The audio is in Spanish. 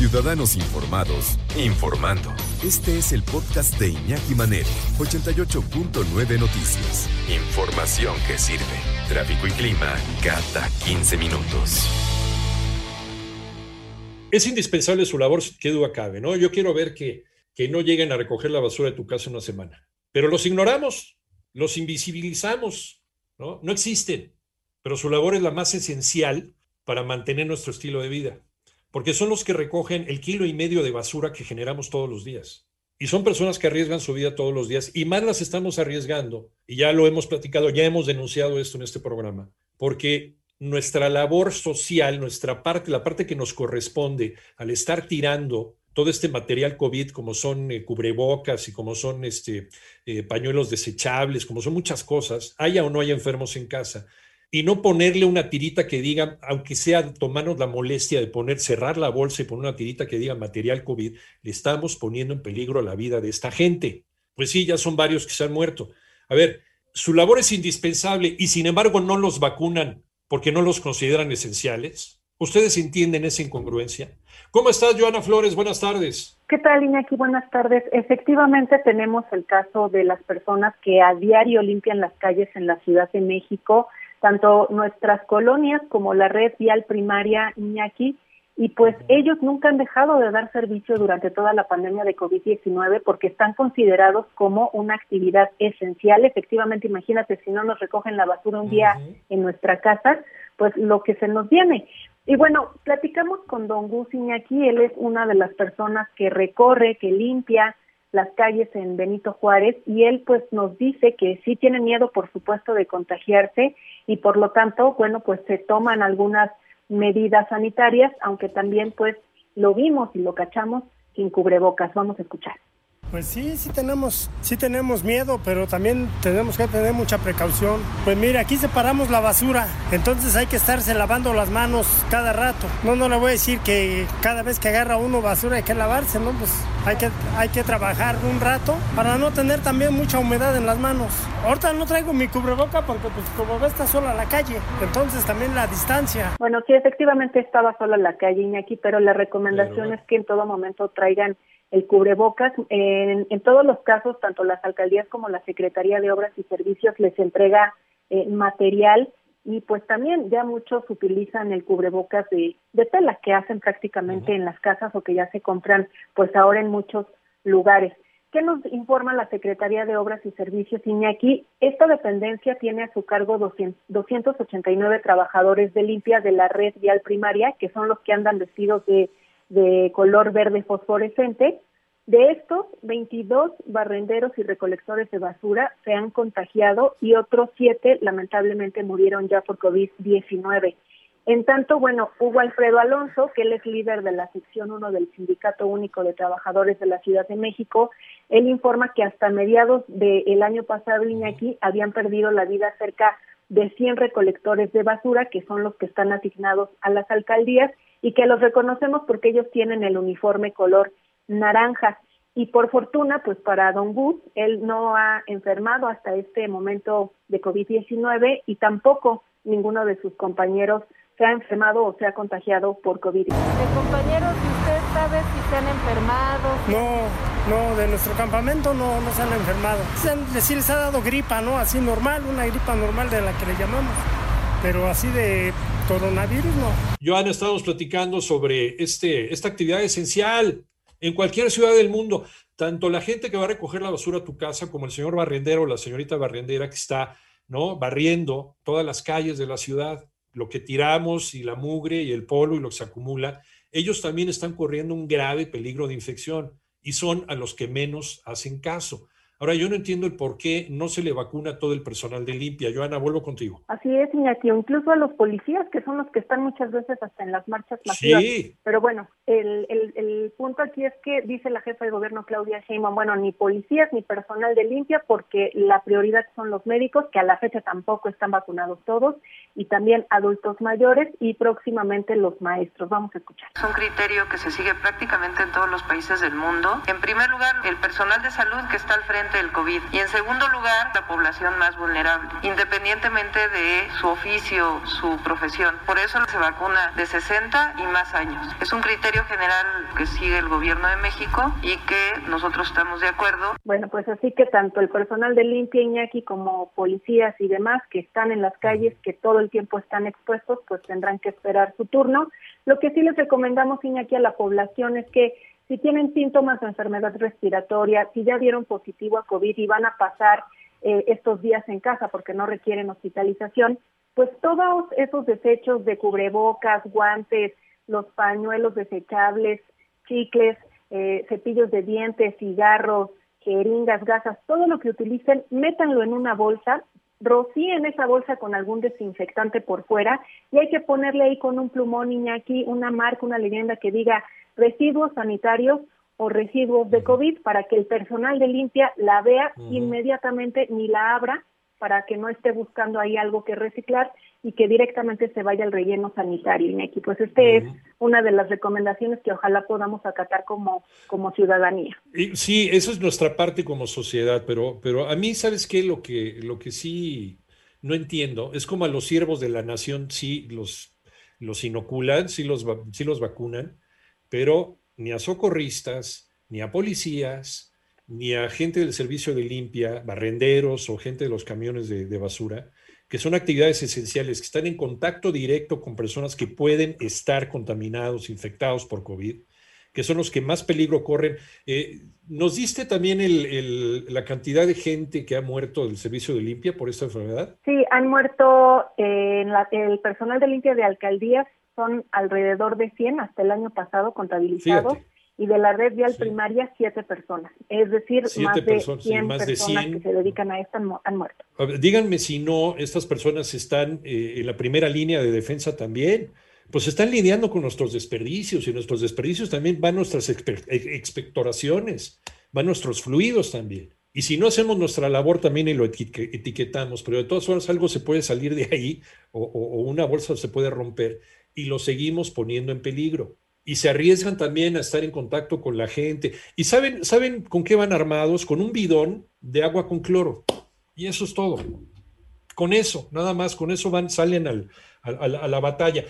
Ciudadanos informados, informando. Este es el podcast de Iñaki Manero, 88.9 Noticias. Información que sirve. Tráfico y clima cada 15 minutos. Es indispensable su labor, que duda cabe, ¿no? Yo quiero ver que, que no lleguen a recoger la basura de tu casa una semana. Pero los ignoramos, los invisibilizamos, ¿no? No existen. Pero su labor es la más esencial para mantener nuestro estilo de vida porque son los que recogen el kilo y medio de basura que generamos todos los días. Y son personas que arriesgan su vida todos los días y más las estamos arriesgando, y ya lo hemos platicado, ya hemos denunciado esto en este programa, porque nuestra labor social, nuestra parte, la parte que nos corresponde al estar tirando todo este material COVID, como son eh, cubrebocas y como son este, eh, pañuelos desechables, como son muchas cosas, haya o no haya enfermos en casa, y no ponerle una tirita que diga, aunque sea tomarnos la molestia de poner, cerrar la bolsa y poner una tirita que diga material COVID, le estamos poniendo en peligro la vida de esta gente. Pues sí, ya son varios que se han muerto. A ver, su labor es indispensable y sin embargo no los vacunan porque no los consideran esenciales. ¿Ustedes entienden esa incongruencia? ¿Cómo estás, Joana Flores? Buenas tardes. ¿Qué tal, Iñaki? Buenas tardes. Efectivamente, tenemos el caso de las personas que a diario limpian las calles en la Ciudad de México tanto nuestras colonias como la red vial primaria Iñaki, y pues ellos nunca han dejado de dar servicio durante toda la pandemia de COVID-19 porque están considerados como una actividad esencial. Efectivamente, imagínate si no nos recogen la basura un día en nuestra casa, pues lo que se nos viene. Y bueno, platicamos con don Gus Iñaki, él es una de las personas que recorre, que limpia, las calles en Benito Juárez y él pues nos dice que sí tiene miedo por supuesto de contagiarse y por lo tanto bueno pues se toman algunas medidas sanitarias aunque también pues lo vimos y lo cachamos sin cubrebocas. Vamos a escuchar pues sí, sí tenemos, sí tenemos miedo, pero también tenemos que tener mucha precaución. Pues mire, aquí separamos la basura, entonces hay que estarse lavando las manos cada rato. No, no le voy a decir que cada vez que agarra uno basura hay que lavarse, ¿no? Pues hay que, hay que trabajar un rato para no tener también mucha humedad en las manos. Ahorita no traigo mi cubreboca porque pues como ve está sola la calle, entonces también la distancia. Bueno, sí, efectivamente estaba sola la calle, Iñaki, pero la recomendación es que en todo momento traigan el cubrebocas. En, en, todos los casos, tanto las alcaldías como la Secretaría de Obras y Servicios les entrega eh, material y pues también ya muchos utilizan el cubrebocas de, de tela que hacen prácticamente en las casas o que ya se compran pues ahora en muchos lugares. ¿Qué nos informa la Secretaría de Obras y Servicios, Iñaki? Esta dependencia tiene a su cargo 200, 289 trabajadores de limpia de la red vial primaria, que son los que andan vestidos de de color verde fosforescente. De estos, 22 barrenderos y recolectores de basura se han contagiado y otros siete lamentablemente murieron ya por COVID-19. En tanto, bueno, Hugo Alfredo Alonso, que él es líder de la sección 1 del Sindicato Único de Trabajadores de la Ciudad de México, él informa que hasta mediados del año pasado, Iñaki, habían perdido la vida cerca de 100 recolectores de basura, que son los que están asignados a las alcaldías, y que los reconocemos porque ellos tienen el uniforme color naranja. Y por fortuna, pues para Don Gus, él no ha enfermado hasta este momento de COVID-19 y tampoco ninguno de sus compañeros se ha enfermado o se ha contagiado por COVID. ¿De compañeros usted sabe si se han enfermado? No, no, de nuestro campamento no, no se han enfermado. Sí les ha dado gripa, ¿no? Así normal, una gripa normal de la que le llamamos. Pero así de coronavirus no. Joan, estamos platicando sobre este, esta actividad esencial en cualquier ciudad del mundo. Tanto la gente que va a recoger la basura a tu casa como el señor barrendero o la señorita barrendera que está ¿no? barriendo todas las calles de la ciudad, lo que tiramos y la mugre y el polvo y lo que se acumula, ellos también están corriendo un grave peligro de infección y son a los que menos hacen caso. Ahora, yo no entiendo el por qué no se le vacuna a todo el personal de limpia. Joana, vuelvo contigo. Así es, Iñaki, incluso a los policías, que son los que están muchas veces hasta en las marchas masivas. Sí. Pero bueno, el, el, el punto aquí es que dice la jefa de gobierno Claudia Sheinbaum, bueno, ni policías ni personal de limpia, porque la prioridad son los médicos, que a la fecha tampoco están vacunados todos, y también adultos mayores y próximamente los maestros. Vamos a escuchar. Es un criterio que se sigue prácticamente en todos los países del mundo. En primer lugar, el personal de salud que está al frente del COVID y en segundo lugar, la población más vulnerable, independientemente de su oficio, su profesión. Por eso se vacuna de 60 y más años. Es un criterio general que sigue el gobierno de México y que nosotros estamos de acuerdo. Bueno, pues así que tanto el personal de limpia Iñaki como policías y demás que están en las calles, que todo el tiempo están expuestos, pues tendrán que esperar su turno. Lo que sí les recomendamos Iñaki a la población es que si tienen síntomas de enfermedad respiratoria, si ya dieron positivo a COVID y van a pasar eh, estos días en casa porque no requieren hospitalización, pues todos esos desechos de cubrebocas, guantes, los pañuelos desechables, chicles, eh, cepillos de dientes, cigarros, jeringas, gasas, todo lo que utilicen, métanlo en una bolsa, rocíen esa bolsa con algún desinfectante por fuera y hay que ponerle ahí con un plumón, Iñaki, una marca, una leyenda que diga residuos sanitarios o residuos de COVID para que el personal de limpia la vea inmediatamente ni la abra para que no esté buscando ahí algo que reciclar y que directamente se vaya al relleno sanitario, Iñaki. Pues este es una de las recomendaciones que ojalá podamos acatar como, como ciudadanía. Sí, eso es nuestra parte como sociedad, pero, pero a mí, ¿sabes qué? Lo que, lo que sí no entiendo es como a los siervos de la nación sí los, los inoculan, sí los, sí los vacunan, pero ni a socorristas, ni a policías, ni a gente del servicio de limpia, barrenderos o gente de los camiones de, de, basura, que son actividades esenciales, que están en contacto directo con personas que pueden estar contaminados, infectados por COVID, que son los que más peligro corren. Eh, ¿Nos diste también el, el, la cantidad de gente que ha muerto del servicio de limpia por esta enfermedad? Sí, han muerto eh, en la, el personal de limpia de alcaldías son alrededor de 100 hasta el año pasado contabilizados. Fíjate. Y de la red vial sí. primaria, siete personas. Es decir, más de, personas, 100 sí, más de 100 personas que se dedican a esto han, han muerto. Ver, díganme si no, estas personas están eh, en la primera línea de defensa también. Pues están lidiando con nuestros desperdicios y nuestros desperdicios también van nuestras expectoraciones, van nuestros fluidos también. Y si no hacemos nuestra labor también y lo etiquetamos, pero de todas formas algo se puede salir de ahí o, o, o una bolsa se puede romper y lo seguimos poniendo en peligro y se arriesgan también a estar en contacto con la gente. ¿Y saben, saben con qué van armados? Con un bidón de agua con cloro. Y eso es todo. Con eso, nada más, con eso van, salen al, a, la batalla.